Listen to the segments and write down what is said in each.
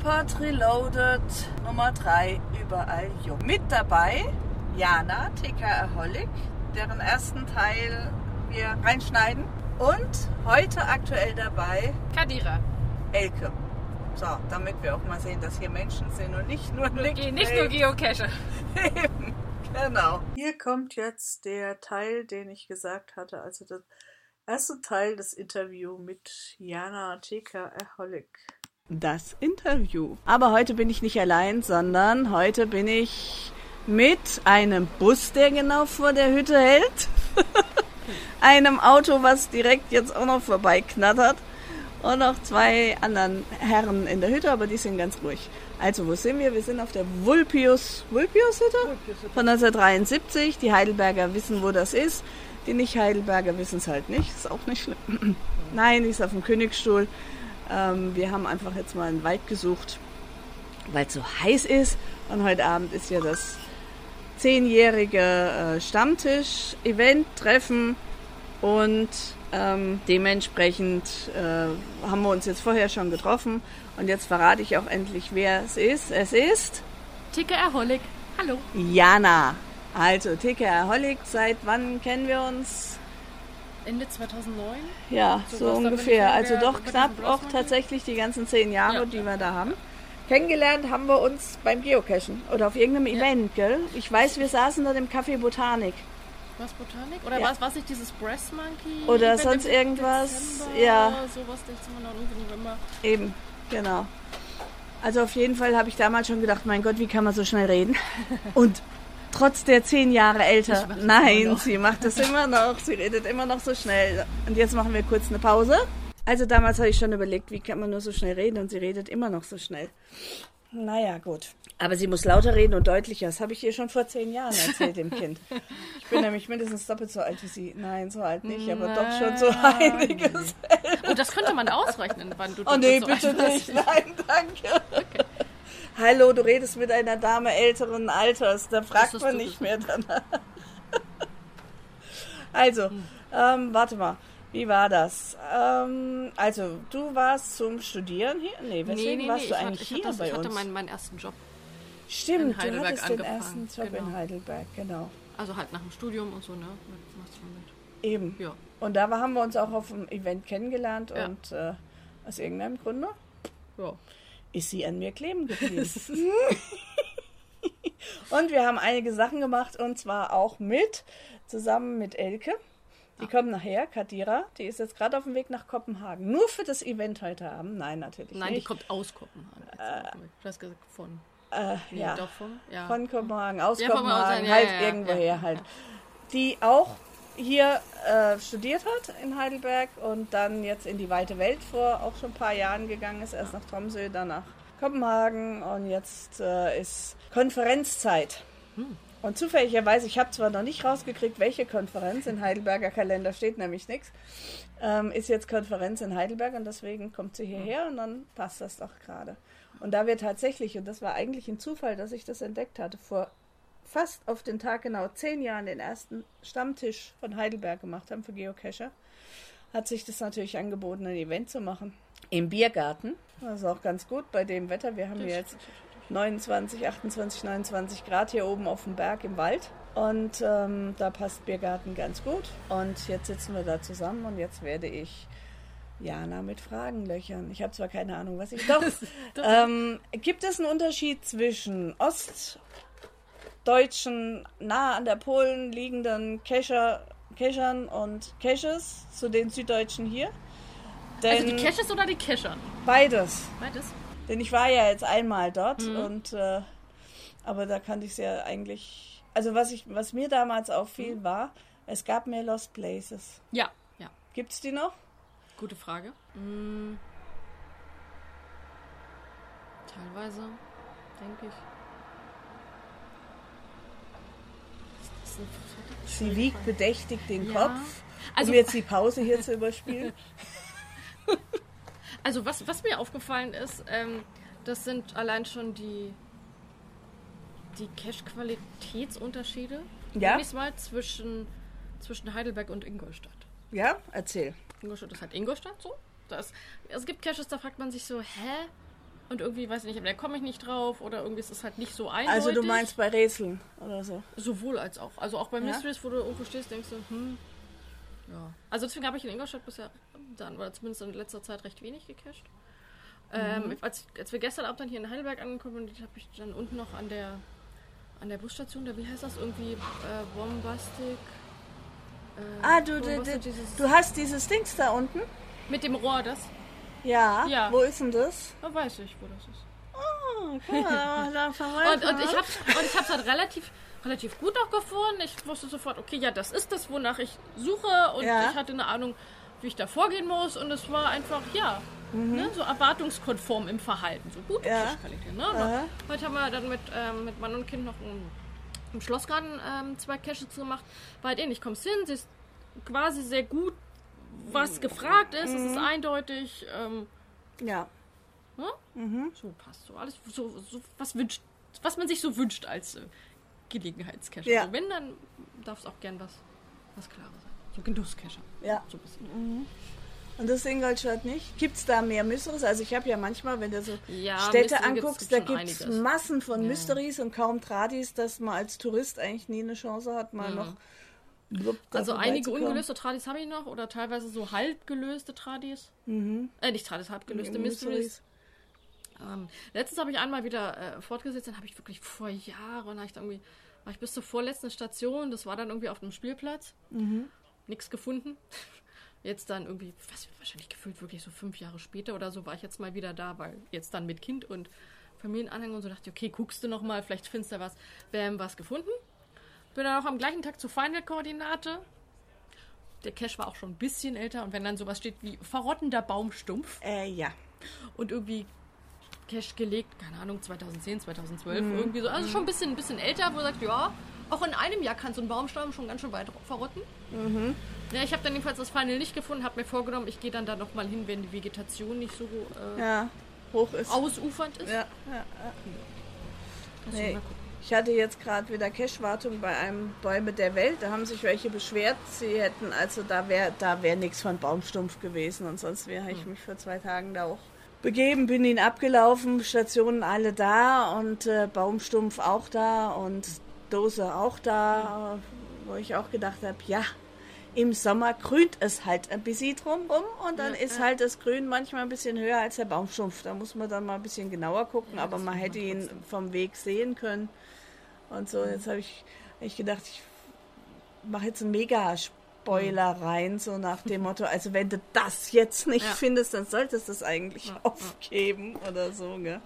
Ruhrpott Reloaded Nummer 3 überall jung. Mit dabei Jana TK Erholik, deren ersten Teil wir reinschneiden. Und heute aktuell dabei Kadira. Elke. So, damit wir auch mal sehen, dass hier Menschen sind und nicht nur Ge nicht nur Geocacher. Eben, genau. Hier kommt jetzt der Teil, den ich gesagt hatte, also das erste Teil des Interviews mit Jana TK Erholik. Das Interview. Aber heute bin ich nicht allein, sondern heute bin ich mit einem Bus, der genau vor der Hütte hält. einem Auto, was direkt jetzt auch noch vorbeiknattert. Und noch zwei anderen Herren in der Hütte, aber die sind ganz ruhig. Also, wo sind wir? Wir sind auf der Vulpius, Vulpius Hütte von 1973. Die Heidelberger wissen, wo das ist. Die Nicht-Heidelberger wissen es halt nicht. Ist auch nicht schlimm. Nein, die ist auf dem Königsstuhl. Ähm, wir haben einfach jetzt mal einen Wald gesucht, weil es so heiß ist. Und heute Abend ist ja das zehnjährige äh, Stammtisch-Event, Treffen. Und ähm, dementsprechend äh, haben wir uns jetzt vorher schon getroffen. Und jetzt verrate ich auch endlich, wer es ist. Es ist Ticke Erholik. Hallo. Jana. Also, Ticke Erholik, seit wann kennen wir uns? Ende 2009? Ja, so, da bin ungefähr. ich Also doch knapp auch tatsächlich die ganzen zehn Jahre, Ja. die wir da haben. Kennengelernt haben wir uns beim Geocachen oder auf irgendeinem Ja. Event, gell? Ich weiß, wir saßen dort im Café Botanik. Was Botanik? Oder Ja. was was nicht dieses Breast Monkey? Oder sonst irgendwas, Dezember, ja. Sowas Dezember, November. Eben, genau. Also auf jeden Fall habe ich damals schon gedacht, mein Gott, wie kann man so schnell reden? Und trotz der zehn Jahre älter, nein, sie macht das immer noch, sie redet immer noch so schnell. Und jetzt machen wir kurz eine Pause. Also damals habe ich schon überlegt, wie kann man nur so schnell reden und sie redet immer noch so schnell. Naja, gut. Aber sie muss lauter reden und deutlicher. Das habe ich ihr schon vor zehn Jahren erzählt, dem Kind. Ich bin nämlich mindestens doppelt so alt wie sie. Nein, so alt nicht, aber doch schon so einiges. Oh, das könnte man ausrechnen, wann du Oh nee, bitte nicht. Nein, danke. Hallo, du redest mit einer Dame älteren Alters. Da fragt man du nicht mehr danach. Also, Hm. ähm, warte mal. Wie war das? Ähm, also, du warst zum Studieren hier? Nee, weswegen warst ich du hatte- eigentlich ich hier hatte, bei ich hatte uns? meinen, meinen ersten Job. Stimmt, in du Heidelberg hattest den angefangen, ersten Job in genau. Heidelberg, genau. Also halt nach dem Studium und so, ne? Machst du mit. Eben. Ja. Und da haben wir uns auch auf dem Event kennengelernt Ja. und äh, aus irgendeinem Grunde Ja. Ist sie an mir kleben geblieben. und wir haben einige Sachen gemacht und zwar auch mit, zusammen mit Elke. Die kommt nachher, Kadira, die ist jetzt gerade auf dem Weg nach Kopenhagen. Nur für das Event heute Abend. Nein, natürlich Nein, die nicht. kommt aus Kopenhagen. Du hast gesagt von. äh, Nee, ja, doch von. Ja. von Kopenhagen, aus Ja, Kopenhagen, Kopenhagen, ja, halt irgendwoher halt. Die auch hier äh, studiert hat in Heidelberg und dann jetzt in die weite Welt vor auch schon ein paar Jahren gegangen ist. Erst nach Tromsø, dann nach Kopenhagen und jetzt äh, ist Konferenzzeit. Hm. Und zufälligerweise, ich habe zwar noch nicht rausgekriegt, welche Konferenz, in Heidelberger Kalender steht nämlich nichts, ähm, ist jetzt Konferenz in Heidelberg und deswegen kommt sie hierher und dann passt das doch gerade. Und da wir tatsächlich, und das war eigentlich ein Zufall, dass ich das entdeckt hatte, vor fast auf den Tag genau zehn Jahren den ersten Stammtisch von Heidelberg gemacht haben für Geocacher, hat sich das natürlich angeboten, ein Event zu machen. Im Biergarten. Das ist auch ganz gut bei dem Wetter. Wir haben jetzt 29, 28, 29 Grad hier oben auf dem Berg im Wald. Und ähm, da passt Biergarten ganz gut. Und jetzt sitzen wir da zusammen und jetzt werde ich Jana mit Fragen löchern. Ich habe zwar keine Ahnung, was ich. Doch. ähm, gibt es einen Unterschied zwischen ostdeutschen, nah an der Polen liegenden Cacher, Cachern und Caches zu den süddeutschen hier? Denn Also die Caches oder die Cachern? beides. Beides? Denn ich war ja jetzt einmal dort Mhm. und äh, aber da kannte ich es ja eigentlich. Also was ich, was mir damals auffiel, Mhm. war, es gab mehr Lost Places. Ja, ja. Gibt's die noch? Gute Frage. Mm. Teilweise, denke ich. Das ist eine verdammt Sie wiegt bedächtig den Ja. Kopf, Also- um jetzt die Pause hier zu überspielen. Also was, was mir aufgefallen ist, ähm, das sind allein schon die, die Cache-Qualitätsunterschiede, Ja. mal, zwischen, zwischen Heidelberg und Ingolstadt. Ja, erzähl. Ingolstadt ist halt Ingolstadt so. Das, es gibt Caches, da fragt man sich so, hä? Und irgendwie, weiß ich nicht, da komme ich nicht drauf oder irgendwie ist es halt nicht so eindeutig. Also du meinst bei Rätseln oder so? Sowohl als auch. Also auch bei Mysteries, wo du irgendwo stehst, denkst du, hm, ja. Also deswegen habe ich in Ingolstadt bisher dann, oder zumindest in letzter Zeit recht wenig gecached. Ähm, Mhm. als, als wir gestern Abend dann hier in Heidelberg angekommen sind, habe ich dann unten noch an der an der Busstation, da wie heißt das irgendwie, äh, Bombastic. Äh, Ah, du, du, Bombastic, du, dieses- du hast dieses Dings da unten? mit dem Rohr, das. Ja. Ja. Wo ist denn das? Da weiß ich, wo das ist. Oh, guck mal, da Und, und ich habe und ich hab's halt relativ, relativ gut auch gefunden. Ich wusste sofort, okay, ja, das ist das, wonach ich suche. Und Ja. ich hatte eine Ahnung, wie ich da vorgehen muss. Und es war einfach, ja, ne, so erwartungskonform im Verhalten. So Mhm. Ja. Cache-Qualität. Ne? Heute haben wir dann mit, ähm, mit Mann und Kind noch im, im Schlossgarten ähm, zwei Caches gemacht. War halt ähnlich. Kommst hin, siehst quasi sehr gut, was gefragt ist. Es ist Mhm. eindeutig. Ähm, Ja. ne? So passt so. Alles so, so was wünscht, was man sich so wünscht als äh, Gelegenheitscacher. Ja. Also wenn, dann darf es auch gern was, was Klares sein. So Genusscacher. Ja. So ein bisschen. Und das Ingolstadt nicht? Gibt es da mehr Mysteries? Also ich habe ja manchmal, wenn du so Ja, Städte Mystery gibt's- anguckst, gibt's da schon gibt es. Massen von Ja. Mysteries und kaum Tradis, dass man als Tourist eigentlich nie eine Chance hat, mal noch blub, da Also einige ungelöste Tradis habe ich noch oder teilweise so halb gelöste Tradis. Äh, nicht Tradis, halb gelöste Mysteries. Ähm, letztens habe ich einmal wieder äh, fortgesetzt, dann habe ich wirklich vor Jahren, habe ich dann irgendwie, war ich bis zur vorletzten Station, das war dann irgendwie auf einem Spielplatz. Nichts gefunden. Jetzt dann irgendwie, was wahrscheinlich gefühlt wirklich so fünf Jahre später oder so, war ich jetzt mal wieder da, weil jetzt dann mit Kind und Familienanhänger und so dachte ich, okay, guckst du noch mal, vielleicht findest du was. Bam, was gefunden. Bin dann auch am gleichen Tag zur Final-Koordinate. Der Cache war auch schon ein bisschen älter und wenn dann sowas steht wie verrottender Baumstumpf, Äh, ja. und irgendwie Cash gelegt, keine Ahnung, 2010, 2012, irgendwie so. Also schon ein bisschen, ein bisschen älter, wo du sagst, ja, auch in einem Jahr kann so ein Baumstamm schon ganz schön weit verrotten. Ja, ich habe dann jedenfalls das Final nicht gefunden, habe mir vorgenommen, ich gehe dann da nochmal hin, wenn die Vegetation nicht so äh, Ja. Hoch ist. ausufernd ist. Ja, ja. Kannst du Nee. mal gucken. Ich hatte jetzt gerade wieder Cash-Wartung bei einem Bäume der Welt. Da haben sich welche beschwert, sie hätten, also da wäre da wär nichts von Baumstumpf gewesen. Und sonst wäre ich mich vor zwei Tagen da auch begeben, bin ihn abgelaufen, Stationen alle da und äh, Baumstumpf auch da und Dose auch da, wo ich auch gedacht habe, ja, im Sommer grünt es halt ein bisschen drumrum und dann ist halt das Grün manchmal ein bisschen höher als der Baumstumpf. Da muss man dann mal ein bisschen genauer gucken, aber man hätte ihn vom Weg sehen können. Und so, jetzt habe ich, hab ich gedacht, ich mache jetzt einen Mega-Spoiler rein, so nach dem Motto, also wenn du das jetzt nicht Ja. findest, dann solltest du es eigentlich aufgeben oder so, gell?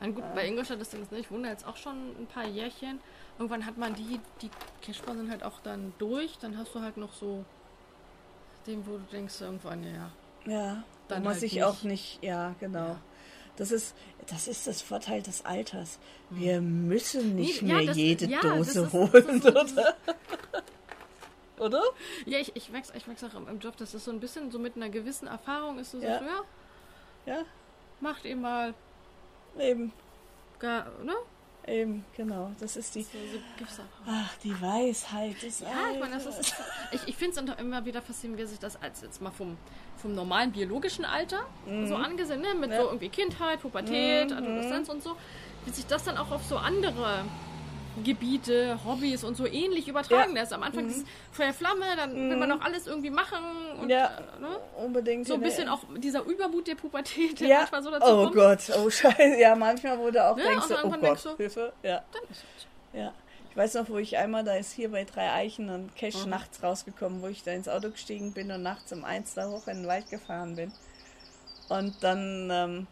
Dann gut, bei Ingolstadt ist das nicht. Ich wohne jetzt auch schon ein paar Jährchen. Irgendwann hat man die, die Cashbahn sind halt auch dann durch. Dann hast du halt noch so den, wo du denkst, irgendwann, ja. Ja, Dann man halt sich nicht. auch nicht, ja, genau. Das ist, das ist das Vorteil des Alters. Wir müssen nicht Nee, ja, mehr das- jede ja, Dose ist- holen, so oder? oder? Ja, ich, ich merke ich merk's auch im, Job, das ist so ein bisschen so mit einer gewissen Erfahrung ist so, Ja. so ja, Ja, macht ihr mal, eben, gar, ne? Eben, genau. Das ist die, So, so ach, die Weisheit des Ja, ich meine, das ist, ich, ich finde es immer wieder faszinierend, wie sich das als jetzt mal vom, vom normalen biologischen Alter so angesehen, ne? mit Mhm. Ja. Mhm, so irgendwie Kindheit, Pubertät, Adoleszenz und so, wie sich das dann auch auf so andere Gebiete, Hobbys und so ähnlich übertragen Ja. lässt. Am Anfang ist Feuer Flamme, dann will man noch alles irgendwie machen und Mhm. Ja. äh, ne? unbedingt. so ein in der- bisschen auch dieser Übermut der Pubertät, der Ja. manchmal so dazu Oh kommt. Gott, oh Scheiße. Ja, manchmal, du auch Ja, denkst, und so, oh Gott, du- Hilfe. Ja, Dann ist es so. ja. Ich weiß noch, wo ich einmal, da ist hier bei drei Eichen ein Cash Mhm. nachts rausgekommen, wo ich da ins Auto gestiegen bin und nachts um eins da hoch in den Wald gefahren bin. Und dann, ähm,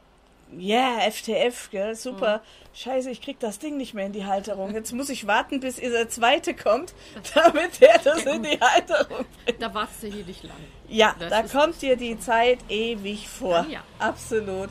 ja, FTF, gell, super. Mhm. Scheiße, ich krieg das Ding nicht mehr in die Halterung. Jetzt muss ich warten, bis der zweite kommt, damit der das in die Halterung bringt. Da wartest du hier nicht lang. Ja, Das da kommt dir die Zeit ewig vor. Ja. Absolut.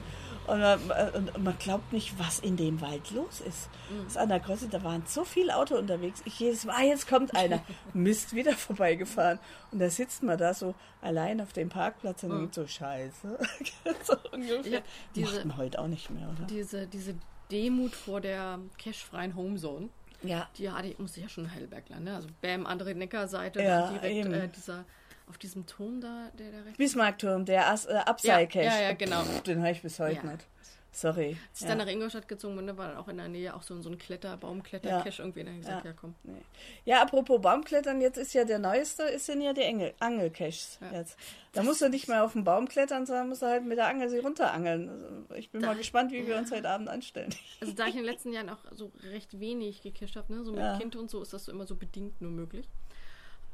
Und man, und man glaubt nicht, was in dem Wald los ist. Mhm. Das ist an der Kreuzung, da waren so viele Autos unterwegs. Ich jedes Mal, ah, jetzt kommt einer. Mist, wieder vorbeigefahren. Und da sitzt man da so allein auf dem Parkplatz und denkt so, scheiße. so ungefähr. hab diese- Macht man heute auch nicht mehr, oder? Diese, diese Demut vor der cashfreien Homezone. Ja. Die hatte ich, musste ich ja schon in Heidelberg landen. Ne? Also Bam, andere Neckarseite, Ja, direkt äh, dieser, auf diesem Turm da, der da rechts. Bismarckturm, der As äh, Upside Cache. Ja, ja, ja, genau. Den habe ich bis heute Ja. nicht. sorry. Als ich dann nach Ingolstadt gezogen bin, war dann auch in der Nähe auch so, so ein Kletter, Baumkletter-Cache irgendwie. Dann gesagt, ja, komm. Nee. Ja, apropos Baumklettern, jetzt ist ja der neueste, ist ja die Engel, Angelcaches jetzt. Da musst du nicht mehr auf den Baum klettern, sondern musst du halt mit der Angel sie runterangeln. Also ich bin da, mal gespannt, wie wir uns heute Abend anstellen. Also da ich in den letzten Jahren auch so recht wenig gecached habe, ne? so mit Kind und so, ist das so immer so bedingt nur möglich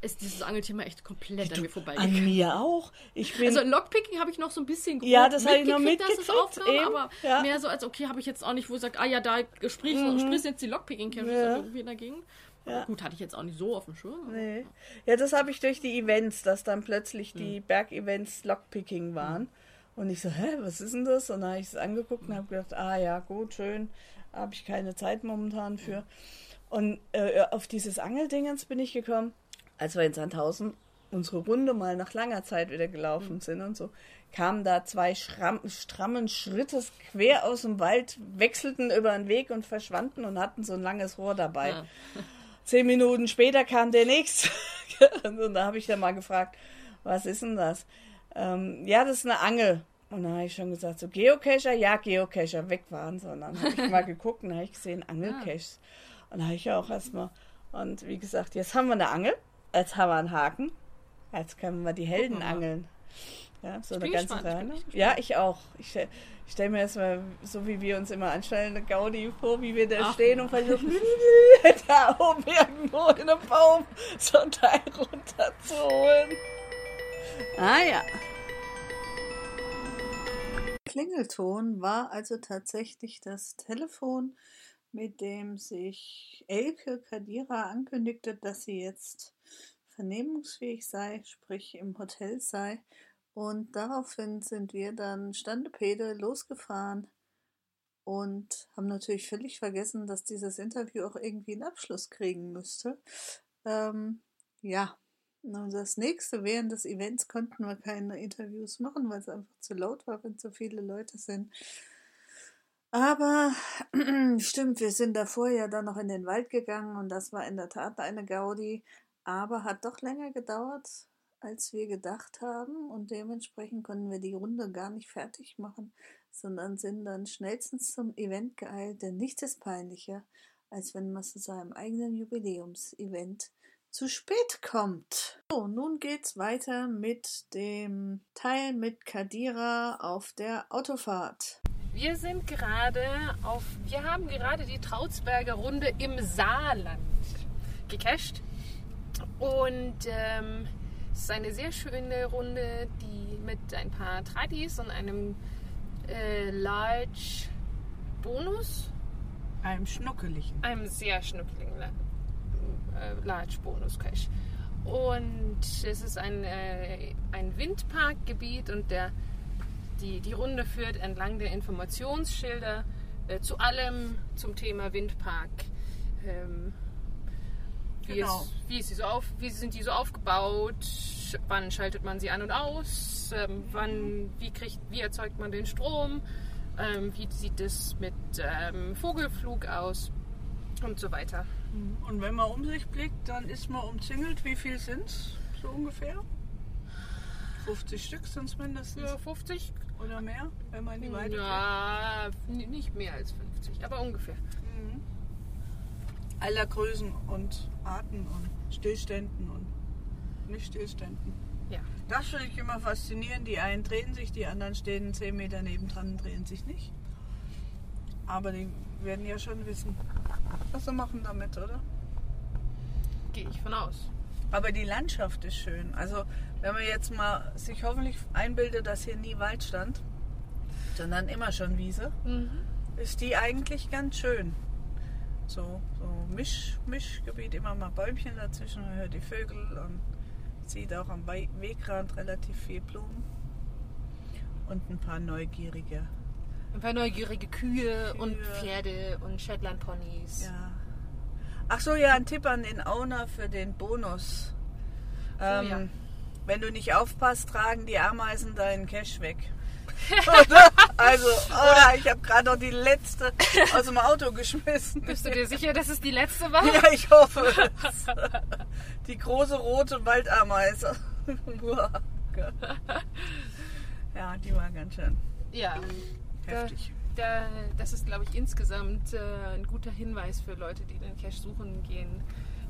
ist dieses Angelthema echt komplett du, an mir vorbeigegangen. An mir auch. Ich bin also Lockpicking habe ich noch so ein bisschen grob Ja, das habe ich noch mitgekriegt. Dass es aufnahm, aber ja. mehr so als, okay, habe ich jetzt auch nicht, wo ich sage, ah ja, da sprichst mhm. sprich jetzt die Lockpicking-Kämpfe ja. irgendwie dagegen. Ja. Gut, hatte ich jetzt auch nicht so auf dem Schirm. Nee. Ja, das habe ich durch die Events, dass dann plötzlich die mhm. Bergevents Lockpicking waren. Mhm. Und ich so, hä, was ist denn das? Und dann habe ich es angeguckt und habe gedacht, ah ja, gut, schön, habe ich keine Zeit momentan für. Und äh, auf dieses Angeldingens bin ich gekommen als wir in Sandhausen unsere Runde mal nach langer Zeit wieder gelaufen mhm. sind und so, kamen da zwei Schramm, strammen Schrittes quer aus dem Wald, wechselten über den Weg und verschwanden und hatten so ein langes Rohr dabei. Ja. Zehn Minuten später kam der nächste. und da habe ich dann mal gefragt, was ist denn das? Ähm, ja, das ist eine Angel. Und dann habe ich schon gesagt, so Geocacher, ja, Geocacher, weg waren. Und dann habe ich mal geguckt und habe ich gesehen, Angelcaches. Und da habe ich ja auch erstmal, und wie gesagt, jetzt haben wir eine Angel. Jetzt haben wir einen Haken. Jetzt können wir die Helden angeln. Ja, so eine ganze Reihe. Ja, ich auch. Ich, ich stelle mir erstmal, so wie wir uns immer anstellen, eine Gaudi vor, wie wir da Ach, stehen und versuchen, da oben irgendwo in einem Baum so ein Teil runterzuholen. Ah ja. Klingelton war also tatsächlich das Telefon, mit dem sich Elke Kadira ankündigte, dass sie jetzt vernehmungsfähig sei, sprich im Hotel sei. Und daraufhin sind wir dann Standepede losgefahren und haben natürlich völlig vergessen, dass dieses Interview auch irgendwie einen Abschluss kriegen müsste. Ähm, ja, und das nächste, während des Events konnten wir keine Interviews machen, weil es einfach zu laut war, wenn so viele Leute sind. Aber stimmt, wir sind davor ja dann noch in den Wald gegangen und das war in der Tat eine Gaudi aber hat doch länger gedauert, als wir gedacht haben und dementsprechend konnten wir die Runde gar nicht fertig machen, sondern sind dann schnellstens zum Event geeilt, denn nichts ist peinlicher, als wenn man zu seinem eigenen Jubiläumsevent zu spät kommt. So, nun geht's weiter mit dem Teil mit Kadira auf der Autofahrt. Wir sind gerade auf, wir haben gerade die Trautsberger Runde im Saarland gecached. Und ähm, es ist eine sehr schöne Runde, die mit ein paar Tradis und einem äh, Large Bonus. Einem schnuckeligen. Einem sehr schnuckeligen äh, Large Bonus Cache. Und es ist ein, äh, ein Windparkgebiet und der, die, die Runde führt entlang der Informationsschilder äh, zu allem zum Thema Windpark. Ähm, wie, genau. ist, wie, ist sie so auf, wie sind die so aufgebaut? Wann schaltet man sie an und aus? Ähm, wann, wie, kriegt, wie erzeugt man den Strom? Ähm, wie sieht es mit ähm, Vogelflug aus? Und so weiter. Mhm. Und wenn man um sich blickt, dann ist man umzingelt. Wie viel sind es so ungefähr? 50 Stück sind es mindestens. Ja, 50. Oder mehr, wenn man in die Weite Ja, nicht mehr als 50, aber ungefähr aller Größen und Arten und Stillständen und Nicht-Stillständen. Ja. Das finde ich immer faszinierend. Die einen drehen sich, die anderen stehen 10 Meter nebendran und drehen sich nicht. Aber die werden ja schon wissen, was sie machen damit, oder? Gehe ich von aus. Aber die Landschaft ist schön. Also wenn man jetzt mal sich hoffentlich einbildet, dass hier nie Wald stand, sondern immer schon Wiese, mhm. ist die eigentlich ganz schön so, so Misch, Mischgebiet, immer mal Bäumchen dazwischen, man hört die Vögel und sieht auch am Wegrand relativ viel Blumen und ein paar neugierige. Ein paar neugierige Kühe, Kühe. und Pferde und Shetland-Ponys. Ja. Ach so, ja, ein Tipp an den Owner für den Bonus. Ähm, oh, ja. Wenn du nicht aufpasst, tragen die Ameisen deinen Cash weg. also, oh, ich habe gerade noch die letzte aus dem Auto geschmissen. Bist du dir sicher, dass es die letzte war? Ja, ich hoffe es. Die große rote Waldameise. ja, die war ganz schön ja. heftig. da, das ist, glaube ich, insgesamt äh, ein guter Hinweis für Leute, die den Cache suchen gehen.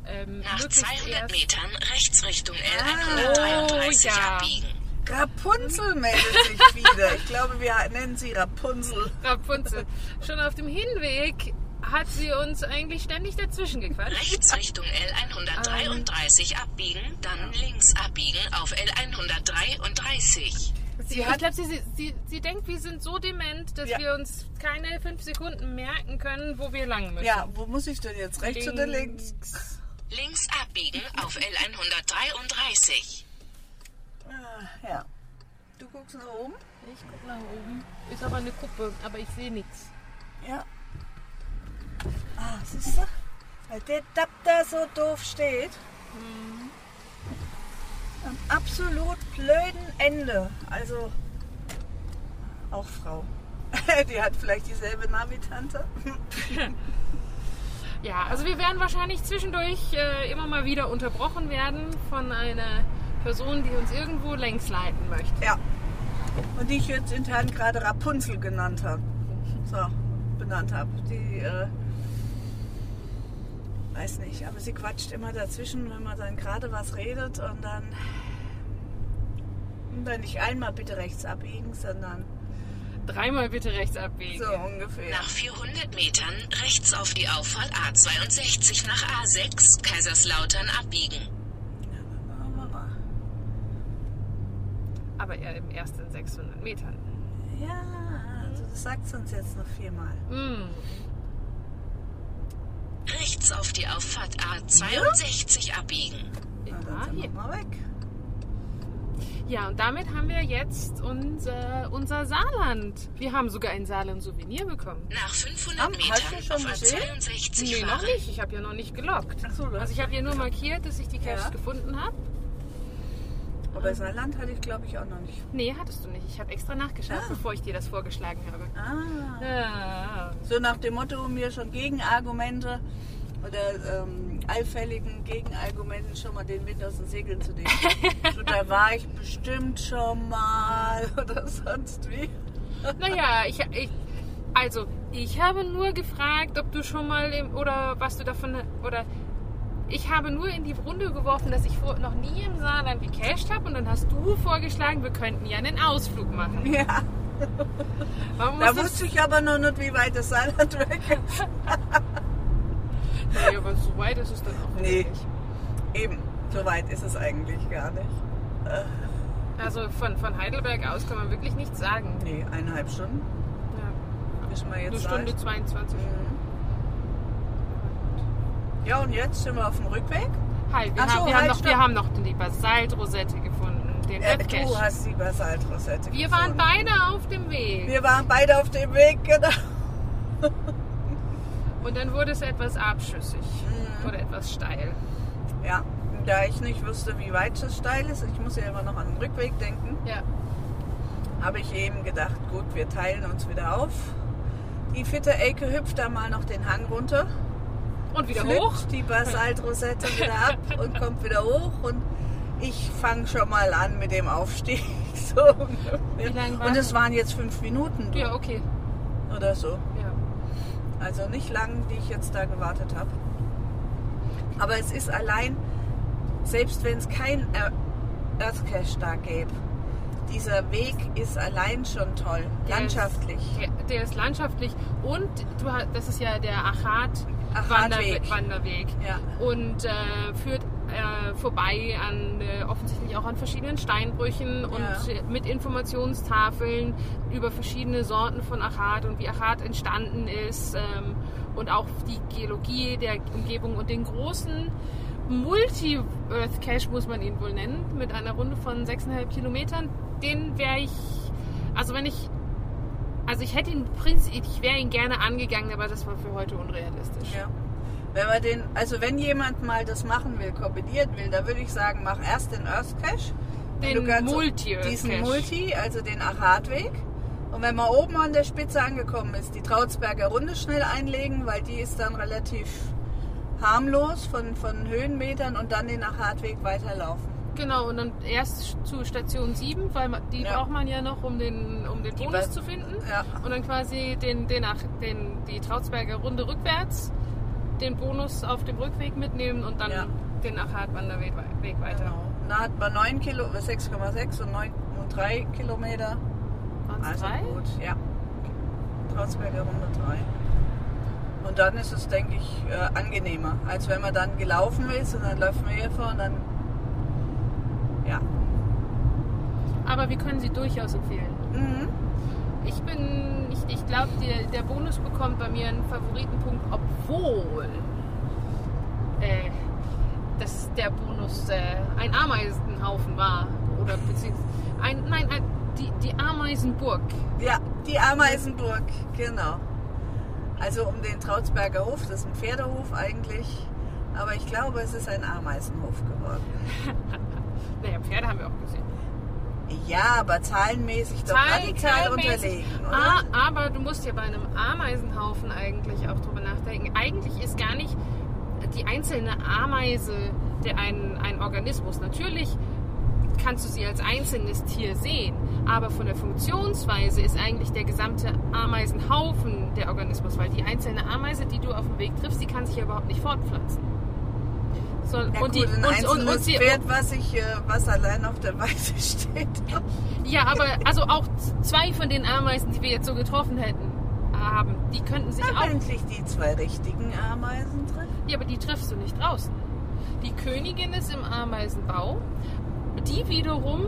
Ähm, Nach 200 Metern rechts Richtung L133 ah, oh, abbiegen. Rapunzel meldet sich wieder. Ich glaube, wir nennen sie Rapunzel. Rapunzel. Schon auf dem Hinweg hat sie uns eigentlich ständig dazwischen gequatscht. Rechts Richtung L133 ähm. abbiegen, dann links abbiegen auf L133. Sie ich glaube, sie, sie, sie, sie, denkt, wir sind so dement, dass ja. wir uns keine fünf Sekunden merken können, wo wir lang müssen. Ja, wo muss ich denn jetzt? Rechts links. oder links? Links abbiegen auf L133. Ah, ja. Du guckst nach oben? Ich gucke nach oben. Ist aber eine Kuppe, aber ich sehe nichts. Ja. Ah, siehst du? Weil der Dapp da so doof steht. Mhm. Am absolut blöden Ende. Also auch Frau. Die hat vielleicht dieselbe Navi-Tante. ja, also wir werden wahrscheinlich zwischendurch äh, immer mal wieder unterbrochen werden von einer Person, die uns irgendwo längs leiten möchte. Ja. Und die ich jetzt intern gerade Rapunzel genannt habe. So, benannt habe. Die äh, weiß nicht, aber sie quatscht immer dazwischen, wenn man dann gerade was redet und dann, und dann nicht einmal bitte rechts abbiegen, sondern dreimal bitte rechts abbiegen. So ungefähr. Nach 400 Metern rechts auf die Auffahrt A62 nach A6 Kaiserslautern abbiegen. Aber eher im ersten 600 Metern. Ja, also das sagt es uns jetzt noch viermal. Mm rechts auf die Auffahrt A62 ja? abbiegen. Ja, dann sind wir mal weg. Ja, und damit haben wir jetzt unser, unser Saarland. Wir haben sogar ein Saarland-Souvenir bekommen. Nach 500 Am, Metern auf A62 Nee, noch nicht. Ich habe ja noch nicht gelockt. So, also ich habe ja nur markiert, dass ich die Caches ja. gefunden habe. Aber Saarland hatte ich, glaube ich, auch noch nicht. Nee, hattest du nicht. Ich habe extra nachgeschaut, ah. bevor ich dir das vorgeschlagen habe. Ah. Ja. So nach dem Motto, mir schon Gegenargumente oder ähm, allfälligen Gegenargumenten schon mal den Wind aus den Segeln zu nehmen. so, da war ich bestimmt schon mal oder sonst wie. naja, ich, ich, also ich habe nur gefragt, ob du schon mal im, oder was du davon oder ich habe nur in die Runde geworfen, dass ich vor, noch nie im Saarland gecached habe und dann hast du vorgeschlagen, wir könnten ja einen Ausflug machen. Ja. da wusste ich aber noch nicht, wie weit das Saarland weg ist. nee, aber so weit ist es dann auch nee. nicht. Eben, so weit ist es eigentlich gar nicht. Also von, von Heidelberg aus kann man wirklich nichts sagen. Nee, eineinhalb Stunden. Ja. Ist man jetzt Eine Stunde 22. Mhm. Ja, und jetzt sind wir auf dem Rückweg. Hi, wir, Ach haben, wir, halt, haben, noch, wir haben noch die Basaltrosette gefunden. Den äh, du hast die Basaltrosette Wir gefunden. waren beide auf dem Weg. Wir waren beide auf dem Weg, genau. und dann wurde es etwas abschüssig mhm. oder etwas steil. Ja, da ich nicht wusste, wie weit es steil ist, ich muss ja immer noch an den Rückweg denken, ja. habe ich eben gedacht, gut, wir teilen uns wieder auf. Die fitte Elke hüpft da mal noch den Hang runter. Und wieder hoch. die Basaltrosette wieder ab und kommt wieder hoch. Und ich fange schon mal an mit dem Aufstieg. So Wie Und es waren jetzt fünf Minuten. Du. Ja, okay. Oder so. Ja. Also nicht lang, die ich jetzt da gewartet habe. Aber es ist allein, selbst wenn es kein Earth Cache da gäbe, dieser Weg ist allein schon toll, der landschaftlich. Ist, der, der, ist landschaftlich und du, das ist ja der Achat Wanderweg. Wanderweg. Ja. Und äh, führt äh, vorbei an äh, offensichtlich auch an verschiedenen Steinbrüchen und ja. mit Informationstafeln über verschiedene Sorten von Achat und wie Achat entstanden ist ähm, und auch die Geologie der Umgebung und den großen Multi-Earth Cache muss man ihn wohl nennen, mit einer Runde von 6,5 Kilometern. Den wäre ich, also wenn ich also ich hätte ihn prinzipiell, ich wäre ihn gerne angegangen, aber das war für heute unrealistisch. Ja. Wenn man den, also wenn jemand mal das machen will, kombinieren will, da würde ich sagen, mach erst den Earth Cache. Den Multi -Earth Diesen Multi, also den Achatweg. Und wenn man oben an der Spitze angekommen ist, die Trautsberger Runde schnell einlegen, weil die ist dann relativ harmlos von, von Höhenmetern und dann den Achatweg weiterlaufen. Genau, und dann erst zu Station 7, weil die Ja. braucht man ja noch, um den, um den Bonus zu finden. Ja. Und dann quasi den, den, nach, den, die Trautsberger Runde rückwärts, den Bonus auf dem Rückweg mitnehmen und dann Ja. den Nachhartwanderweg Weg weiter. Genau. Da hat man 9 Kilo, 6,6 und 9 und 3 Kilometer. Also drei? gut, ja. Trausberger Runde 3. Und dann ist es, denke ich, äh, angenehmer, als wenn man dann gelaufen ist und dann läuft man hier vor und dann. Ja. Aber wir können sie durchaus empfehlen. Mhm. Ich bin, ich, ich glaube, der, Bonus bekommt bei mir einen Favoritenpunkt, obwohl äh, das der Bonus äh, ein Ameisenhaufen war. Oder beziehungsweise, ein, nein, ein, die, die Ameisenburg. Ja, die Ameisenburg, genau. Also um den Trautsberger Hof, das ist ein Pferdehof eigentlich. Aber ich glaube, es ist ein Ameisenhof geworden. Naja, Pferde haben wir auch gesehen. Ja, aber zahlenmäßig doch Zahl- radikal zahlmäßig. unterlegen, oder? Ah, aber du musst ja bei einem Ameisenhaufen eigentlich auch drüber nachdenken. Eigentlich ist gar nicht die einzelne Ameise der ein, ein Organismus. Natürlich kannst du sie als einzelnes Tier sehen, aber von der Funktionsweise ist eigentlich der gesamte Ameisenhaufen der Organismus, weil die einzelne Ameise, die du auf dem Weg triffst, die kann sich ja überhaupt nicht fortpflanzen. So, Ja, und, gut, die, und, und, und sie, Pferd, was, ich, äh, was allein auf der Weide steht. Ja, aber also auch zwei von den Ameisen, die wir jetzt so getroffen hätten, haben, die könnten sich Haben auch. endlich die zwei richtigen Ameisen drin? Ja, aber die triffst du nicht draußen. Die Königin ist im Ameisenbau. Die wiederum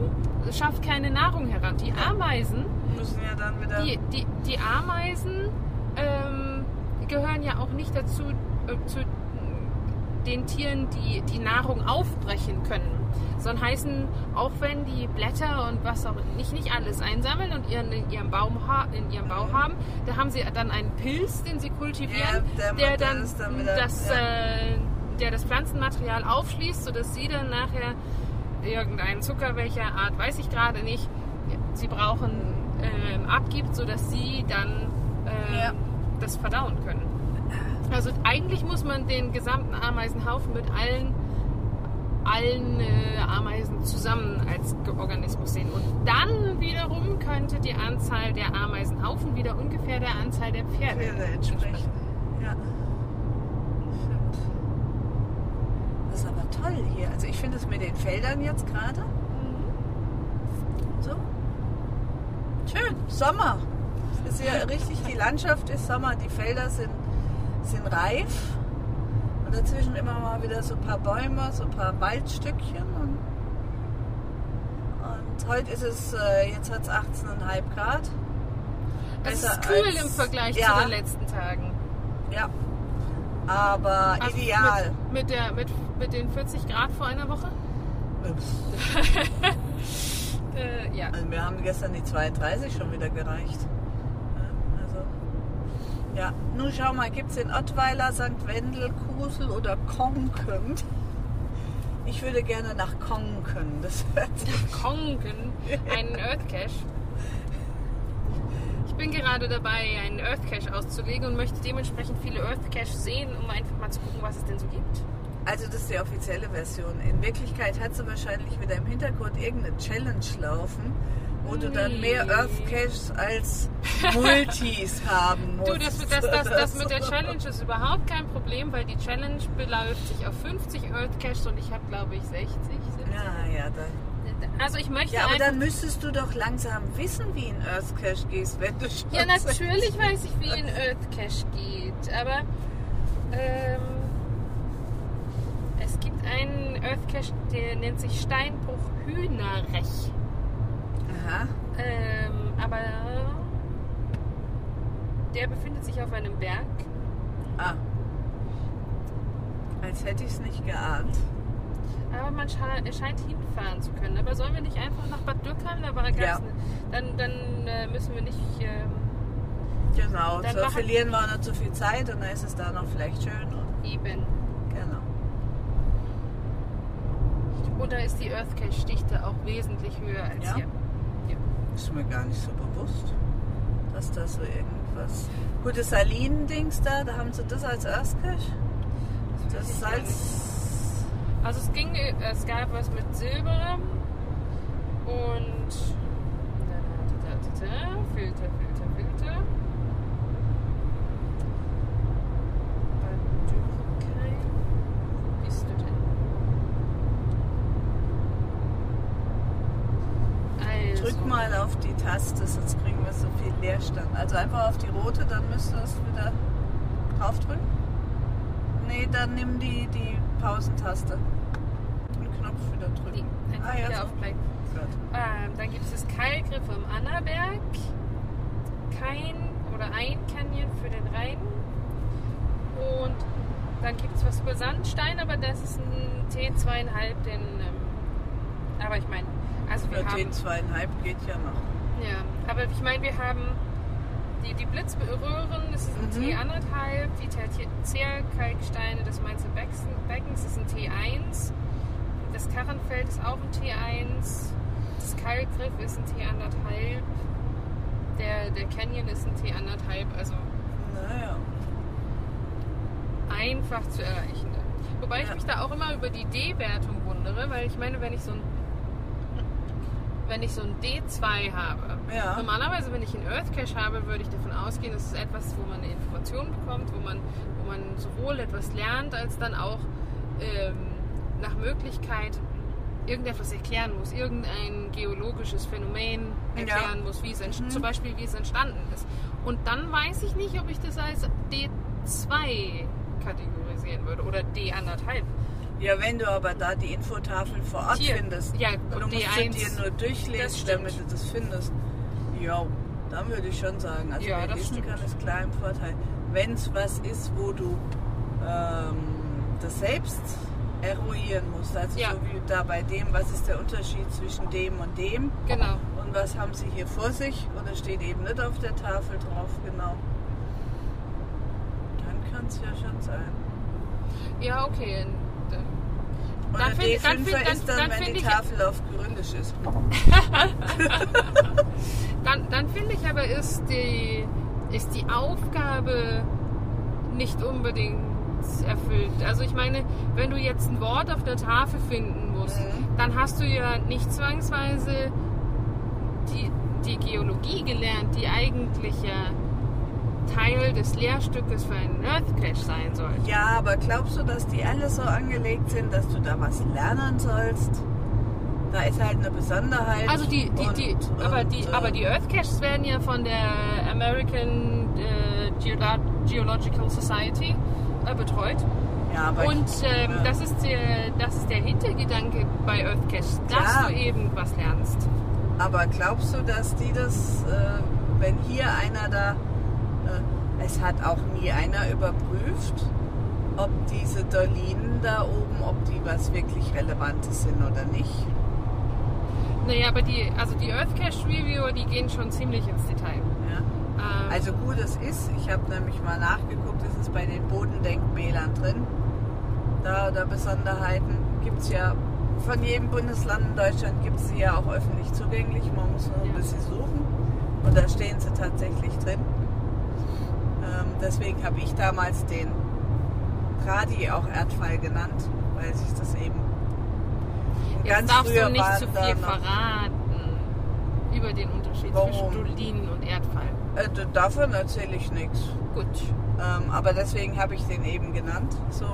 schafft keine Nahrung heran. Die Ameisen, Müssen ja dann wieder... die, die, die Ameisen ähm, gehören ja auch nicht dazu, äh, zu den Tieren, die die Nahrung aufbrechen können. Sondern heißen, auch wenn die Blätter und was auch nicht, nicht alles einsammeln und ihren, in, ihrem Baum ha, in ihrem Bau haben, da haben sie dann einen Pilz, den sie kultivieren, Ja, der der, dann, dann wieder- das, ja. äh, der das Pflanzenmaterial aufschließt, sodass sie dann nachher irgendeinen Zucker welcher Art, weiß ich gerade nicht, sie brauchen, ähm, abgibt, sodass sie dann ähm, Ja. das verdauen können. Also eigentlich muss man den gesamten Ameisenhaufen mit allen, allen äh, Ameisen zusammen als Organismus sehen. Und dann wiederum könnte die Anzahl der Ameisenhaufen wieder ungefähr der Anzahl der Pferde Pferde entsprechen. Ja. Das ist aber toll hier. Also ich finde es mit den Feldern jetzt gerade. So. Schön. Sommer. Es ist ja richtig, die Landschaft ist Sommer. Die Felder sind, sind reif. Und dazwischen immer mal wieder so ein paar Bäume, so ein paar Waldstückchen. Und, und heute ist es, äh, jetzt hat es 18,5 Grad. Das Besser ist cool als- im Vergleich ja. zu den letzten Tagen. Ja. Aber Also ideal. Mit, mit, der, mit, mit den 40 Grad vor einer Woche? Äh, ja. Also wir haben gestern die 32 schon wieder gereicht. Ja. Nun schau mal, gibt es in Ottweiler, St. Wendel, Kusel oder Konken? Ich würde gerne nach Konken. Das hört sich Konken, einen Earth Cache. Ich bin gerade dabei, einen Earth Cache auszulegen und möchte dementsprechend viele Earth Caches sehen, um einfach mal zu gucken, was es denn so gibt. Also das ist die offizielle Version. In Wirklichkeit hat sie wahrscheinlich wieder im Hintergrund irgendeine Challenge laufen, wo du dann mehr Nee. Earth Caches als Multis haben musst. Du, das, das, das, das mit der. Challenge ist überhaupt kein Problem, weil die Challenge beläuft sich auf 50 Earth Caches und ich habe, glaube ich, 60. 70. Ja, ja, dann. Also ich möchte Ja, aber dann müsstest du doch langsam wissen, wie in Earth Cache gehst, wenn du schon Ja, natürlich weiß ich, wie ein Earth Cache geht, aber ähm, es gibt einen Earth Cache, der nennt sich Steinbruch Hühnerrech. Aha. Ähm, aber der befindet sich auf einem Berg. Ah. Als hätte ich es nicht geahnt. Aber man scheint hinfahren zu können. Aber sollen wir nicht einfach nach Bad Dürkheim? Da war Ja. ganz Dann, dann äh, müssen wir nicht. Ähm, Genau, Dann so verlieren wir nicht zu viel Zeit und dann ist es da noch vielleicht schön. Eben. genau. Und da ist die Earth Cache Dichte auch wesentlich höher als Ja? hier. Ja. Ist mir gar nicht so bewusst, dass da so irgendwas. Gut, das Salinen-Dings da, da haben sie das als Cache. Das gar Salz. Also es ging, es gab was mit Silber und Filter, Filter, Filter. Wo bist du denn? Also, Drück mal auf die Taste, sonst kriegen wir so viel Also einfach auf die rote, dann müsste es wieder draufdrücken. Nee, dann nimm die, die Pausentaste. Den Knopf wieder drücken. Die, einfach Ah, ja, wieder so. auf Play. Gut. Ähm, dann gibt es das Keilgriff am Annaberg. Kein oder ein Canyon für den Rhein. Und dann gibt es was über Sandstein, aber das ist ein T2,5, den. Ähm, aber ich meine, also wir Für haben. den zweieinhalb geht ja noch. Ja, aber ich meine, wir haben die, die Blitzröhren, das ist ein Mhm. T1,5, die Tertiärkalksteine des Mainzer Beckens ist ein T1, das Karrenfeld ist auch ein T1, das Keilgriff ist ein T1,5, der, der Canyon ist ein T1,5, also Naja. einfach zu erreichen. Wobei ich Ja. mich da auch immer über die D-Wertung wundere, weil ich meine, wenn ich so ein wenn ich so ein D2 habe, Ja. normalerweise, wenn ich einen Earth Cache habe, würde ich davon ausgehen, das ist etwas, wo man eine Information bekommt, wo man, wo man sowohl etwas lernt, als dann auch ähm, nach Möglichkeit irgendetwas erklären muss, irgendein geologisches Phänomen erklären Ja. muss, wie es Mhm. zum Beispiel wie es entstanden ist. Und dann weiß ich nicht, ob ich das als D2 kategorisieren würde oder D1,5. Ja, wenn du aber da die Infotafel vor Ort Hier. findest Ja, und du und musst D1, sie dir nur durchlesen, damit du das findest. Ja, dann würde ich schon sagen. Also Ja, wer das lesen stimmt. kann, ist klar im Vorteil. Wenn es was ist, wo du ähm, das selbst eruieren musst, also Ja. so wie da bei dem, was ist der Unterschied zwischen dem und dem Genau. und was haben sie hier vor sich oder steht eben nicht auf der Tafel drauf, genau. Dann kann es ja schon sein. Ja, okay. Dann find- dann D5er find- dann- ist dann, dann wenn die Tafel auf Gründisch ist. Dann, dann finde ich aber, ist die, ist die Aufgabe nicht unbedingt erfüllt. Also ich meine, wenn du jetzt ein Wort auf der Tafel finden musst, Mhm. dann hast du ja nicht zwangsweise die, die Geologie gelernt, die eigentlich ja Teil des Lehrstückes für einen Earth Cache sein sollte. Ja, aber glaubst du, dass die alle so angelegt sind, dass du da was lernen sollst? Da ist halt eine Besonderheit. Also die, die, die, und- aber, und, die, äh, aber die Earth Caches werden ja von der American äh, Geolo Geological Society äh, betreut. Ja, aber Und ähm, ja. das, ist der, das ist der Hintergedanke bei Earth Caches, dass Klar. du eben was lernst. Aber glaubst du, dass die das, äh, wenn hier einer da, es hat auch nie einer überprüft, ob diese Dolinen da oben, ob die was wirklich Relevantes sind oder nicht? Naja, aber die, also die Earth Cache Reviewer, die gehen schon ziemlich ins Detail. Ja. Ähm, Also gut, es ist, ich habe nämlich mal nachgeguckt, es ist bei den Bodendenkmälern drin. Da, da Besonderheiten gibt es ja von jedem Bundesland in Deutschland gibt es sie ja auch öffentlich zugänglich. Man muss nur ein Ja. bisschen suchen und da stehen sie tatsächlich drin. Ähm, deswegen habe ich damals den Tradi auch Erdfall genannt, weil sich das eben jetzt ganz darfst früher du nicht zu viel verraten über den Unterschied Warum? zwischen Dolinen und Erdfall. Äh, davon erzähle ich nichts. Gut. Ähm, aber deswegen habe ich den eben genannt, so,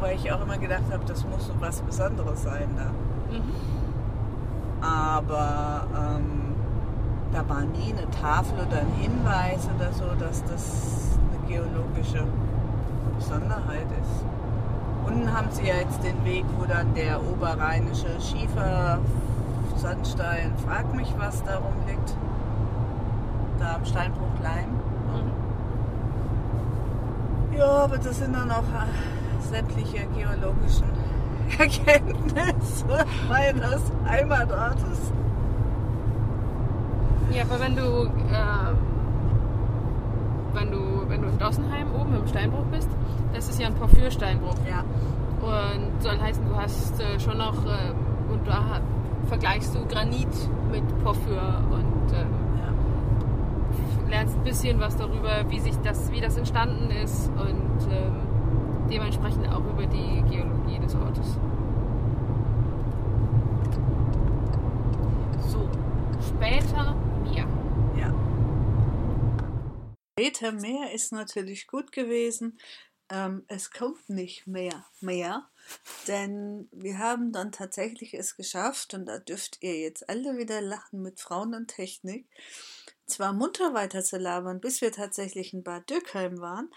weil ich auch immer gedacht habe, das muss so was Besonderes sein da. Mhm. Aber ähm, da war nie eine Tafel oder ein Hinweis oder so, dass das eine geologische Besonderheit ist. Unten haben sie ja jetzt den Weg, wo dann der oberrheinische Schiefer, Sandstein, frag mich was da rumliegt. Da am Steinbruch Leim. Mhm. Ja, aber das sind dann auch äh, sämtliche geologischen Erkenntnisse meines Heimatortes. Ja, aber wenn du, äh, wenn du, wenn du in Dossenheim oben im Steinbruch bist, das ist ja ein Porphyrsteinbruch. Ja. Und soll heißen, du hast äh, schon noch, äh, und da vergleichst du Granit mit Porphyr und ähm, ja. lernst ein bisschen was darüber, wie sich das, wie das entstanden ist und ähm, dementsprechend auch über die Geologie des Ortes. So, später mehr ist natürlich gut gewesen. Ähm, es kommt nicht mehr mehr, denn wir haben dann tatsächlich es geschafft und da dürft ihr jetzt alle wieder lachen mit Frauen und Technik, zwar munter weiter zu labern, bis wir tatsächlich in Bad Dürkheim waren,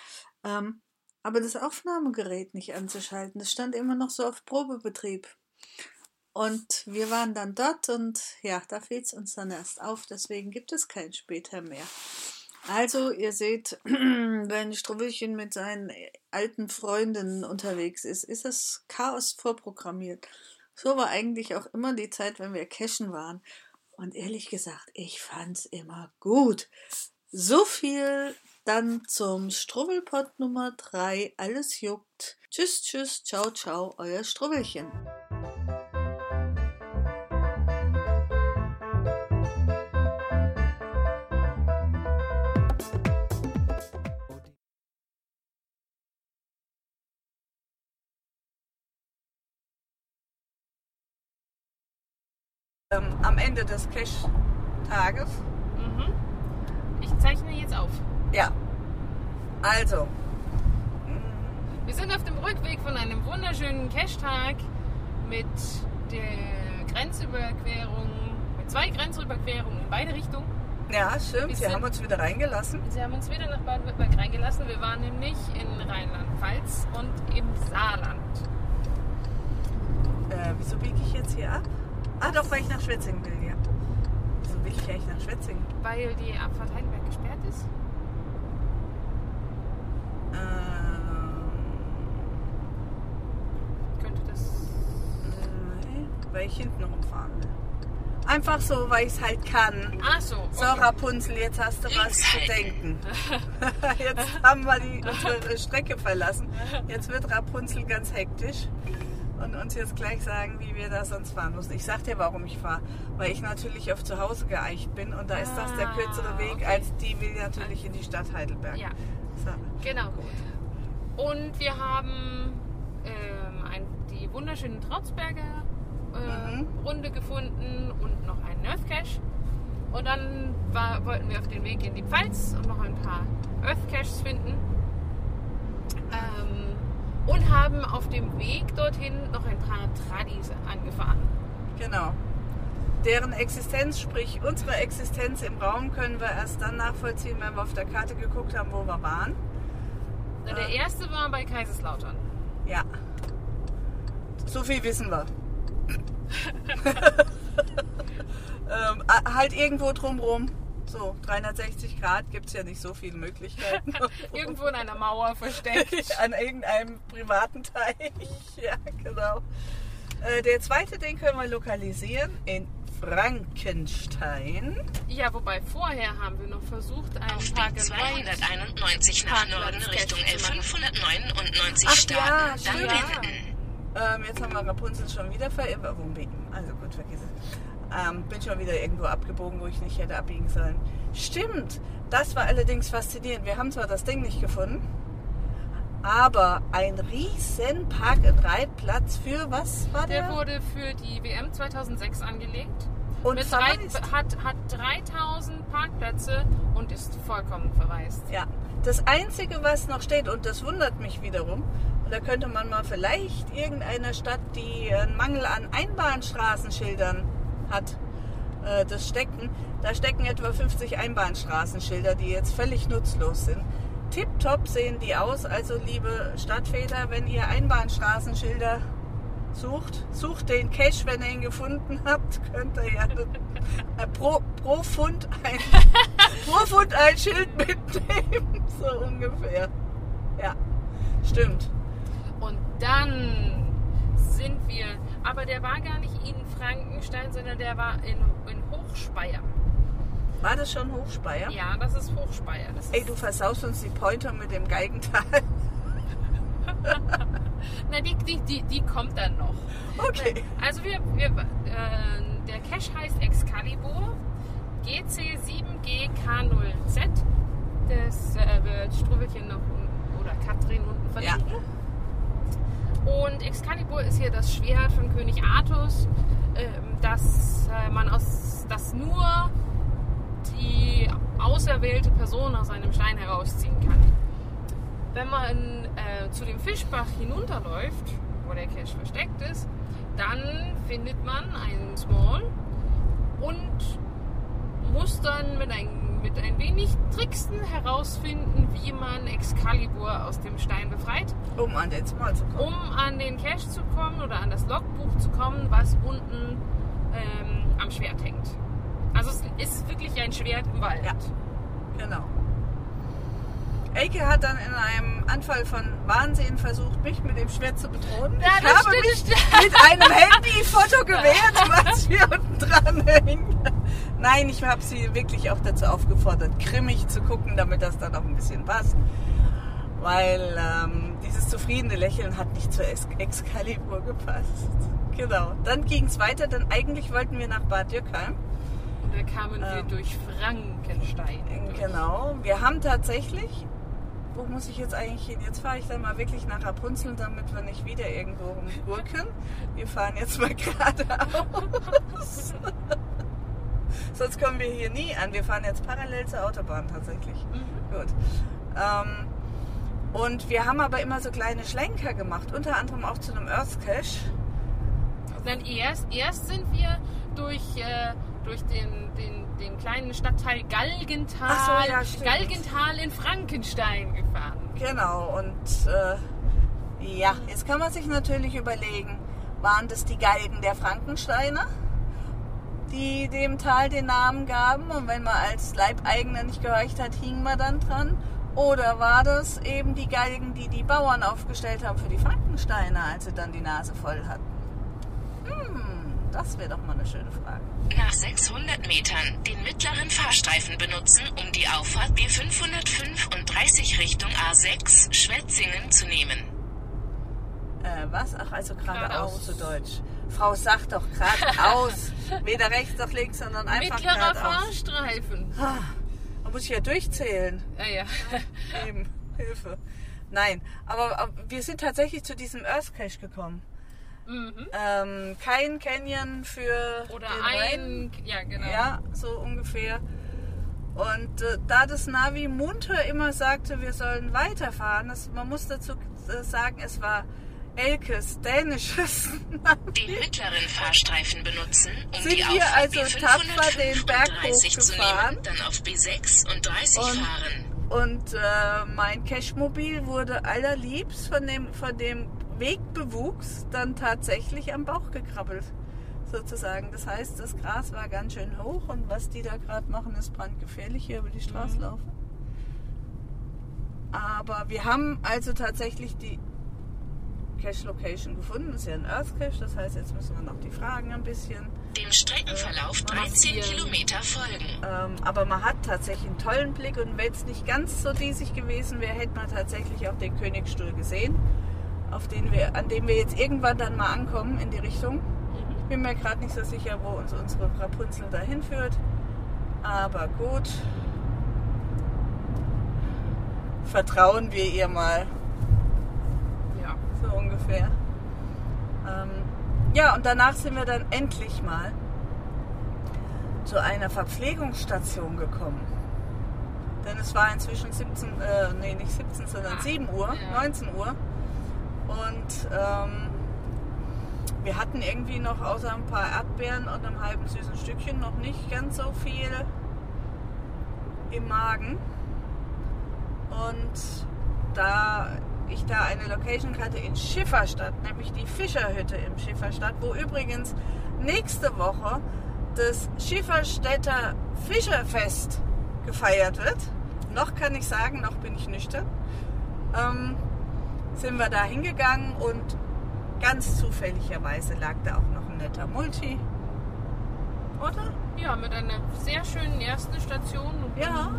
ähm, aber das Aufnahmegerät nicht anzuschalten. Das stand immer noch so auf Probebetrieb. Und wir waren dann dort und ja, da fehlt es uns dann erst auf, deswegen gibt es kein später mehr. Also, ihr seht, wenn Struwwelchen mit seinen alten Freundinnen unterwegs ist, ist das Chaos vorprogrammiert. So war eigentlich auch immer die Zeit, wenn wir cashen waren. Und ehrlich gesagt, ich fand's immer gut. So viel dann zum Struwwelpott Nummer 3. Alles juckt. Tschüss, tschüss, ciao, ciao, euer Struwwelchen. Am Ende des Cash-Tages. Mhm. Ich zeichne jetzt auf. Ja. Also. Wir sind auf dem Rückweg von einem wunderschönen Cash-Tag mit der Grenzüberquerung, mit zwei Grenzüberquerungen in beide Richtungen. Ja, stimmt. Wir Sie sind- haben uns wieder reingelassen. Sie haben uns wieder nach Baden-Württemberg reingelassen. Wir waren nämlich in Rheinland-Pfalz und im Saarland. Äh, wieso biege ich jetzt hier ab? Ah, doch, weil ich nach Schwetzingen will, ja. Wieso will ich eigentlich nach Schwetzingen? Weil die Abfahrt Heidelberg gesperrt ist. Ähm, Könnte das. nee, weil ich hinten rumfahren will. Einfach so, weil ich es halt kann. Ach so. So, okay. Rapunzel, jetzt hast du was zu halten. denken. jetzt haben wir die, unsere Strecke verlassen. Jetzt wird Rapunzel ganz hektisch und uns jetzt gleich sagen, wie wir da sonst fahren müssen. Ich sag dir, warum ich fahre. Weil ich natürlich auf zu Hause geeicht bin und da ist das der Ah, kürzere Weg, okay. als die will natürlich in die Stadt Heidelberg. Ja. So. Genau. Und wir haben ähm, ein, die wunderschöne Trautsberger äh, Mhm. Runde gefunden und noch einen Earth Cache. Und dann war, wollten wir auf den Weg in die Pfalz und noch ein paar Earth Caches finden. Ähm, und haben auf dem Weg dorthin noch ein paar Tradis angefahren. Genau. Deren Existenz, sprich unsere Existenz im Raum, können wir erst dann nachvollziehen, wenn wir auf der Karte geguckt haben, wo wir waren. Na, Der Ja. erste war bei Kaiserslautern. Ja. So viel wissen wir. ähm, a- halt irgendwo drumrum. So, 360 Grad gibt es ja nicht so viele Möglichkeiten. Irgendwo in einer Mauer versteckt. An irgendeinem privaten Teich. Ja, genau. Äh, der zweite, den können wir lokalisieren in Frankenstein. Ja, wobei vorher haben wir noch versucht, einen Auf Ride 291 nach Norden Richtung Cache zu machen. L599 Ach starten. ja, dann wenden. Ähm, jetzt haben wir Rapunzel schon wieder verirrt. Also gut, vergiss es. Ähm, bin schon wieder irgendwo abgebogen, wo ich nicht hätte abbiegen sollen. Stimmt, das war allerdings faszinierend. Wir haben zwar das Ding nicht gefunden, aber ein riesen Park-and-Ride-Platz für was war der? Der wurde für die WM 2006 angelegt. Und drei, hat, hat 3000 Parkplätze und ist vollkommen verwaist. Ja, das Einzige, was noch steht, und das wundert mich wiederum, und da könnte man mal vielleicht irgendeiner Stadt, die einen Mangel an Einbahnstraßenschildern hat, äh, das stecken. Da stecken etwa 50 Einbahnstraßenschilder, die jetzt völlig nutzlos sind. Tipptopp sehen die aus, also liebe Stadtväter, wenn ihr Einbahnstraßenschilder sucht, sucht den Cache, wenn ihr ihn gefunden habt, könnt ihr ja äh, pro, pro Pfund ein pro Pfund ein Schild mitnehmen, so ungefähr. Ja, stimmt. Und dann sind wir, aber der war gar nicht in Frankenstein, sondern der war in, in Hochspeyer. War das schon Hochspeyer? Ja, das ist Hochspeyer. Das ist, Ey, du versaust uns die Pointer mit dem Geigental. na, die, die, die, die kommt dann noch. Okay. Also wir, wir äh, der Cache heißt Excalibur GC7GK0Z. Das äh, wird Struwelchen noch un- oder Katrin unten verlinken. Und Excalibur ist hier das Schwert von König Artus, ähm, das äh, man aus das nur die auserwählte Person aus einem Stein herausziehen kann. Wenn man äh, zu dem Fischbach hinunterläuft, wo der Cache versteckt ist, dann findet man einen Small und muss dann mit ein, mit ein wenig Tricksen herausfinden, wie man Excalibur aus dem Stein befreit, Um an den Small zu kommen. um an den Cache zu kommen oder an das Logbuch zu kommen, was unten ähm, am Schwert hängt. Also es ist wirklich ein Schwert im Wald. Ja. Genau. Eike hat dann in einem Anfall von Wahnsinn versucht, mich mit dem Schwert zu bedrohen. Ja, ich habe stimmt, mich mit einem Handyfoto gewehrt, was wir unten dran hängen. Nein, ich habe sie wirklich auch dazu aufgefordert, grimmig zu gucken, damit das dann auch ein bisschen passt. Weil ähm, dieses zufriedene Lächeln hat nicht zur Ex Excalibur gepasst. Genau. Dann ging es weiter, denn eigentlich wollten wir nach Bad Dürkheim. Und da kamen wir Ähm. durch Frankenstein. durch. Genau. Wir haben tatsächlich, wo muss ich jetzt eigentlich hin? Jetzt fahre ich dann mal wirklich nach Rapunzel, damit wir nicht wieder irgendwo rumgurken. Wir fahren jetzt mal geradeaus. Sonst kommen wir hier nie an. Wir fahren jetzt parallel zur Autobahn tatsächlich. Gut. Ähm, und wir haben aber immer so kleine Schlenker gemacht, unter anderem auch zu einem Earth Cache. Dann erst, erst sind wir durch, äh, durch den, den, den kleinen Stadtteil Galgenthal, Ach so, ja, stimmt. Galgenthal in Frankenstein gefahren. Genau, und äh, ja, jetzt kann man sich natürlich überlegen, waren das die Galgen der Frankensteiner, die dem Tal den Namen gaben und wenn man als Leibeigener nicht gehorcht hat, hing man dann dran? Oder war das eben die Galgen, die die Bauern aufgestellt haben für die Frankensteiner, als sie dann die Nase voll hatten? Hm, das wäre doch mal eine schöne Frage. Nach 600 Metern den mittleren Fahrstreifen benutzen, um die Auffahrt B535 Richtung A6 Schwetzingen zu nehmen. Äh, was? Ach, also Geradeaus. zu Deutsch. Frau sagt doch geradeaus. Weder rechts noch links, sondern einfach Mittlerer geradeaus. Fahrstreifen. Ah, Da muss ich ja durchzählen. Ja, ja. Eben, Hilfe. Nein, aber, aber wir sind tatsächlich zu diesem Earth Cache gekommen. Mhm. Ähm, kein Canyon für Oder den Rhein. ein, ja genau. Ja, so ungefähr. Und äh, da das Navi munter immer sagte, wir sollen weiterfahren, das, man muss dazu äh, sagen, es war Elkes dänisches Navi. Den mittleren Fahrstreifen benutzen, um Sind die wir also tapfer den Berg B535 zu hochgefahren? nehmen, dann auf B6 und 30 Und- fahren. Und äh, mein Cashmobil wurde allerliebst von dem, von dem Wegbewuchs dann tatsächlich am Bauch gekrabbelt. Sozusagen. Das heißt, das Gras war ganz schön hoch und was die da gerade machen, ist brandgefährlich hier über die Straße Mhm. laufen. Aber wir haben also tatsächlich die Cache Location gefunden. Das ist ja ein Earth Cache, das heißt, jetzt müssen wir noch die Fragen ein bisschen. Dem Streckenverlauf 13 massieren. Kilometer folgen. Ähm, aber man hat tatsächlich einen tollen Blick und wenn es nicht ganz so diesig gewesen wäre, hätte man tatsächlich auch den Königsstuhl gesehen, auf den wir, an dem wir jetzt irgendwann dann mal ankommen in die Richtung. Ich bin mir gerade nicht so sicher, wo uns unsere Rapunzel dahin führt. Aber gut. Vertrauen wir ihr mal, Ungefähr. Ähm, ja, und danach sind wir dann endlich mal zu einer Verpflegungsstation gekommen. Denn es war inzwischen 17, äh, nee, nicht 17, sondern Ah, 7 Uhr, ja. 19 Uhr. Und ähm, wir hatten irgendwie noch außer ein paar Erdbeeren und einem halben süßen Stückchen noch nicht ganz so viel im Magen. Und da ich da eine Location hatte in Schifferstadt, nämlich die Fischerhütte im Schifferstadt, wo übrigens nächste Woche das Schifferstädter Fischerfest gefeiert wird. Noch kann ich sagen, noch bin ich nüchtern. Ähm, sind wir da hingegangen und ganz zufälligerweise lag da auch noch ein netter Multi. Oder? Ja, mit einer sehr schönen ersten Station. Ja,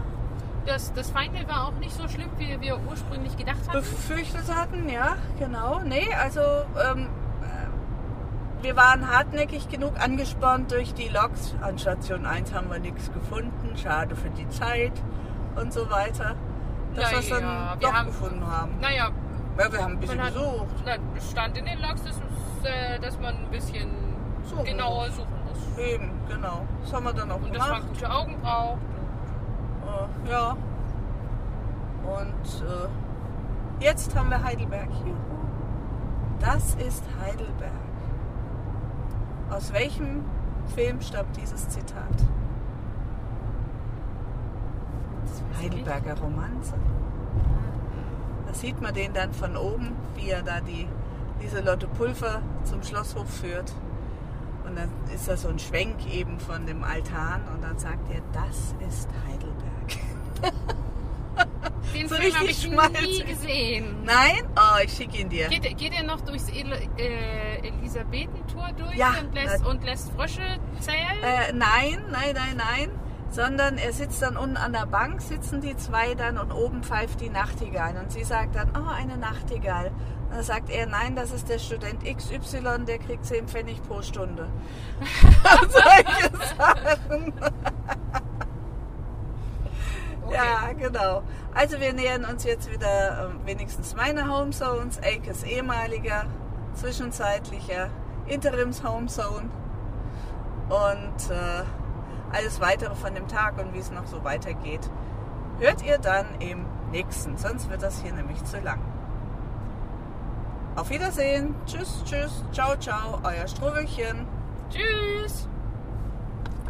Das, das Feindbild war auch nicht so schlimm, wie wir ursprünglich gedacht hatten. befürchtet hatten, ja, genau. Nee, also ähm, äh, wir waren hartnäckig genug angespornt durch die Loks. An Station 1 haben wir nichts gefunden, schade für die Zeit und so weiter. Dass wir es dann Naja, doch haben- gefunden haben. Naja, Ja, wir haben ein bisschen hat, gesucht. na, es stand in den Logs, dass, äh, dass man ein bisschen Suchen genauer suchen muss. Eben, genau. Das haben wir dann auch Und dass man gemacht. gute Augen braucht. Äh, ja. Und äh, jetzt haben wir Heidelberg. Juhu. Das ist Heidelberg. Aus welchem Film stammt dieses Zitat? Heidelberger Romanze. Da sieht man den dann von oben, wie er da die Lieselotte Pulver zum Schlosshof führt. Und dann ist da so ein Schwenk eben von dem Altan und dann sagt er, das ist Heidelberg. Den So Film habe ich nie schmalzig. gesehen. Nein? Oh, ich schicke ihn dir. Geht, geht er noch durchs El äh, Elisabetentor durch Ja, und, lässt, und lässt Frösche zählen? Äh, nein, nein, nein, nein. Sondern er sitzt dann unten an der Bank, sitzen die zwei dann und oben pfeift die Nachtigall. Und sie sagt dann, oh, eine Nachtigall. Dann sagt er, nein, das ist der Student XY, der kriegt 10 Pfennig pro Stunde. Solche Sachen. Ja, genau. Also wir nähern uns jetzt wieder ähm, wenigstens meiner Homezones, Eikes ehemaliger, zwischenzeitlicher Interims-Homezone und äh, alles weitere von dem Tag und wie es noch so weitergeht, hört ihr dann im nächsten, sonst wird das hier nämlich zu lang. Auf Wiedersehen, tschüss, tschüss, ciao, ciao, euer Struwelchen. Tschüss!